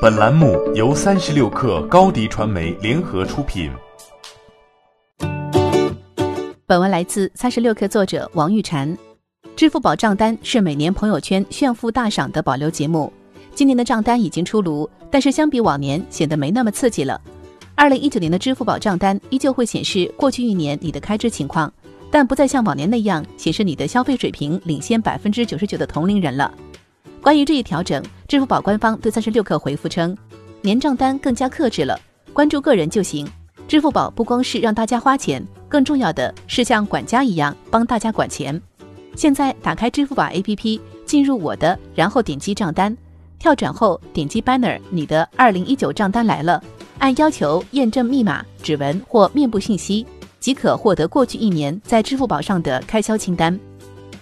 本栏目由三十六氪高低传媒联合出品。本文来自三十六氪作者王玉婵。支付宝账单是每年朋友圈炫富大赏的保留节目，今年的账单已经出炉，但是相比往年显得没那么刺激了。二零一九年的支付宝账单依旧会显示过去一年你的开支情况，但不再像往年那样显示你的消费水平领先百分之九十九的同龄人了。关于这一调整，支付宝官方对三十六氪回复称，年账单更加克制了，关注个人就行。支付宝不光是让大家花钱，更重要的是像管家一样帮大家管钱。现在打开支付宝 APP，进入我的，然后点击账单，跳转后点击 banner，你的二零一九账单来了，按要求验证密码、指纹或面部信息，即可获得过去一年在支付宝上的开销清单。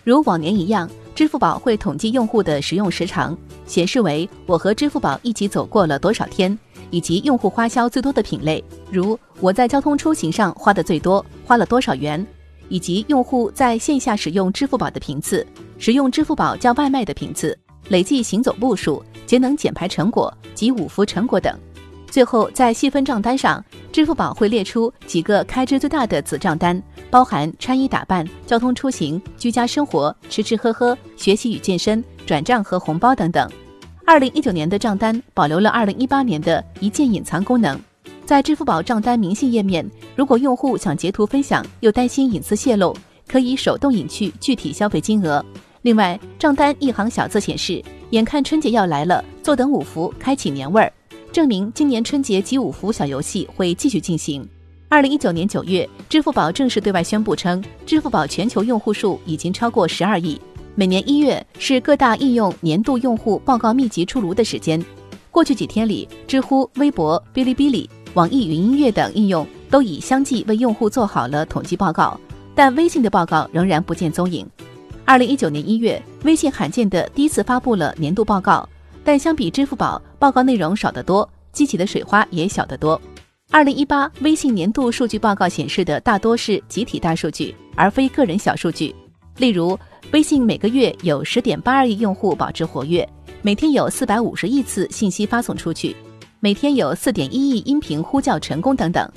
如往年一样。支付宝会统计用户的使用时长，显示为我和支付宝一起走过了多少天，以及用户花销最多的品类，如我在交通出行上花的最多，花了多少元，以及用户在线下使用支付宝的频次，使用支付宝叫外卖的频次，累计行走步数，节能减排成果及五福成果等。最后，在细分账单上，支付宝会列出几个开支最大的子账单，包含穿衣打扮、交通出行、居家生活、吃吃喝喝、学习与健身、转账和红包等等。二零一九年的账单保留了二零一八年的一键隐藏功能，在支付宝账单明细页面，如果用户想截图分享又担心隐私泄露，可以手动隐去具体消费金额。另外，账单一行小字显示：眼看春节要来了，坐等五福，开启年味儿。证明今年春节集五福小游戏会继续进行。二零一九年九月，支付宝正式对外宣布称，支付宝全球用户数已经超过十二亿。每年一月是各大应用年度用户报告密集出炉的时间。过去几天里，知乎、微博、哔哩哔哩、网易云音乐等应用都已相继为用户做好了统计报告，但微信的报告仍然不见踪影。二零一九年一月，微信罕见的第一次发布了年度报告。但相比支付宝，报告内容少得多，激起的水花也小得多。二零一八微信年度数据报告显示的大多是集体大数据，而非个人小数据。例如，微信每个月有十点八二亿用户保持活跃，每天有四百五十亿次信息发送出去，每天有四点一亿音频呼叫成功等等。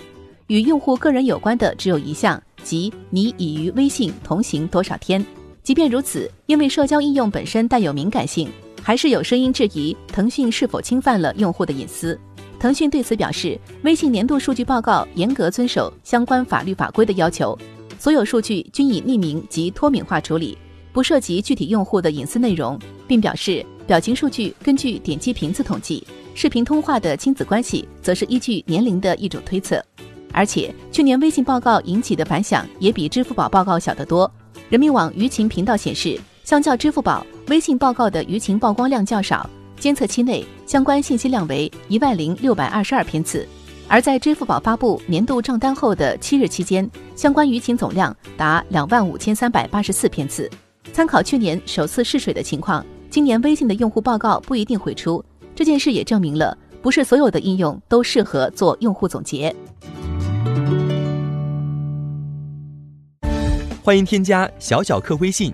与用户个人有关的只有一项，即你已与微信同行多少天。即便如此，因为社交应用本身带有敏感性。还是有声音质疑腾讯是否侵犯了用户的隐私。腾讯对此表示，微信年度数据报告严格遵守相关法律法规的要求，所有数据均以匿名及脱敏化处理，不涉及具体用户的隐私内容，并表示表情数据根据点击频次统计，视频通话的亲子关系则是依据年龄的一种推测。而且，去年微信报告引起的反响也比支付宝报告小得多。人民网舆情频道显示。相较支付宝、微信报告的舆情曝光量较少，监测期内相关信息量为一万零六百二十二篇次；而在支付宝发布年度账单后的七日期间，相关舆情总量达两万五千三百八十四篇次。参考去年首次试水的情况，今年微信的用户报告不一定会出。这件事也证明了，不是所有的应用都适合做用户总结。欢迎添加小小客微信。